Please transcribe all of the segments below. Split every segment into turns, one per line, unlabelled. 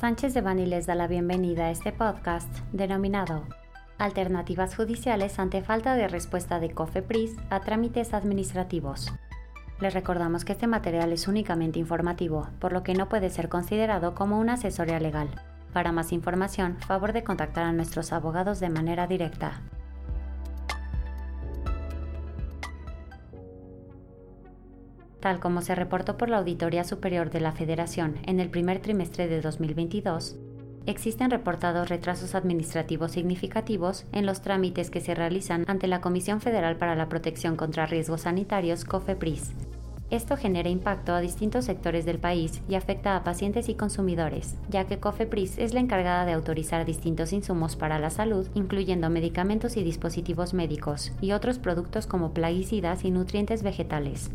Sánchez de Bani les da la bienvenida a este podcast denominado Alternativas judiciales ante falta de respuesta de COFEPRIS a trámites administrativos. Les recordamos que este material es únicamente informativo, por lo que no puede ser considerado como una asesoría legal. Para más información, favor de contactar a nuestros abogados de manera directa. Tal como se reportó por la Auditoría Superior de la Federación en el primer trimestre de 2022, existen reportados retrasos administrativos significativos en los trámites que se realizan ante la Comisión Federal para la Protección contra Riesgos Sanitarios, COFEPRIS. Esto genera impacto a distintos sectores del país y afecta a pacientes y consumidores, ya que COFEPRIS es la encargada de autorizar distintos insumos para la salud, incluyendo medicamentos y dispositivos médicos, y otros productos como plaguicidas y nutrientes vegetales.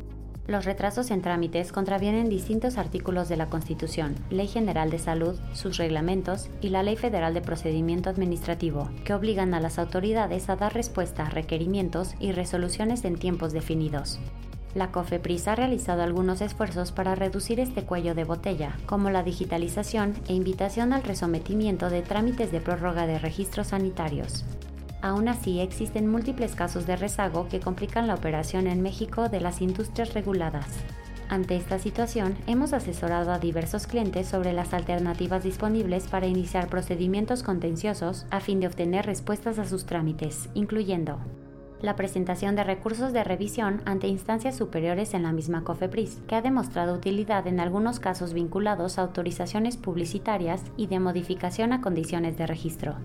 Los retrasos en trámites contravienen distintos artículos de la Constitución, Ley General de Salud, sus reglamentos y la Ley Federal de Procedimiento Administrativo, que obligan a las autoridades a dar respuesta a requerimientos y resoluciones en tiempos definidos. La COFEPRIS ha realizado algunos esfuerzos para reducir este cuello de botella, como la digitalización e invitación al resometimiento de trámites de prórroga de registros sanitarios. Aún así, existen múltiples casos de rezago que complican la operación en México de las industrias reguladas. Ante esta situación, hemos asesorado a diversos clientes sobre las alternativas disponibles para iniciar procedimientos contenciosos a fin de obtener respuestas a sus trámites, incluyendo la presentación de recursos de revisión ante instancias superiores en la misma COFEPRIS, que ha demostrado utilidad en algunos casos vinculados a autorizaciones publicitarias y de modificación a condiciones de registro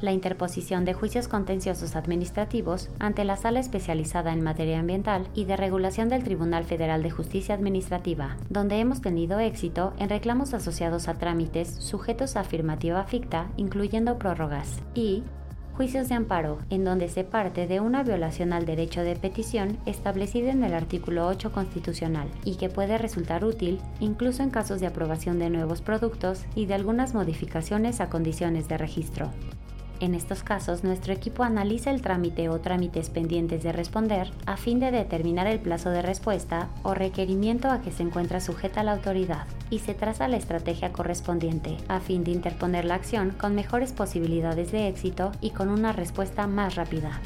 la interposición de juicios contenciosos administrativos ante la Sala Especializada en Materia Ambiental y de Regulación del Tribunal Federal de Justicia Administrativa, donde hemos tenido éxito en reclamos asociados a trámites sujetos a afirmativa ficta, incluyendo prórrogas, y juicios de amparo, en donde se parte de una violación al derecho de petición establecido en el artículo 8 constitucional y que puede resultar útil incluso en casos de aprobación de nuevos productos y de algunas modificaciones a condiciones de registro. En estos casos, nuestro equipo analiza el trámite o trámites pendientes de responder a fin de determinar el plazo de respuesta o requerimiento a que se encuentra sujeta la autoridad y se traza la estrategia correspondiente a fin de interponer la acción con mejores posibilidades de éxito y con una respuesta más rápida.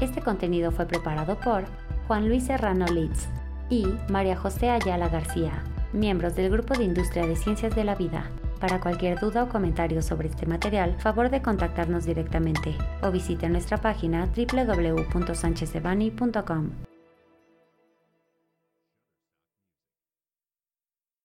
Este contenido fue preparado por Juan Luis Serrano Litz y María José Ayala García miembros del Grupo de Industria de Ciencias de la Vida. Para cualquier duda o comentario sobre este material, favor de contactarnos directamente o visite nuestra página www.sanchezdevani.com.